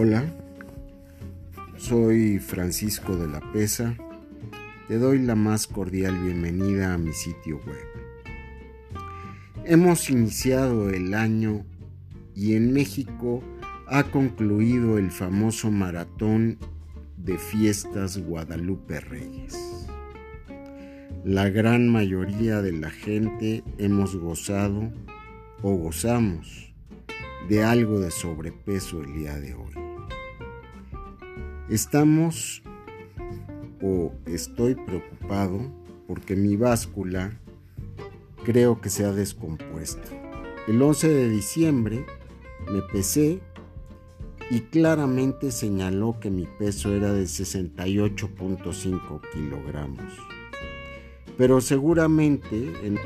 Hola, soy Francisco de la Pesa. Te doy la más cordial bienvenida a mi sitio web. Hemos iniciado el año y en México ha concluido el famoso maratón de fiestas Guadalupe Reyes. La gran mayoría de la gente hemos gozado o gozamos de algo de sobrepeso el día de hoy. Estamos o estoy preocupado porque mi báscula creo que se ha descompuesto. El 11 de diciembre me pesé y claramente señaló que mi peso era de 68.5 kilogramos. Pero seguramente en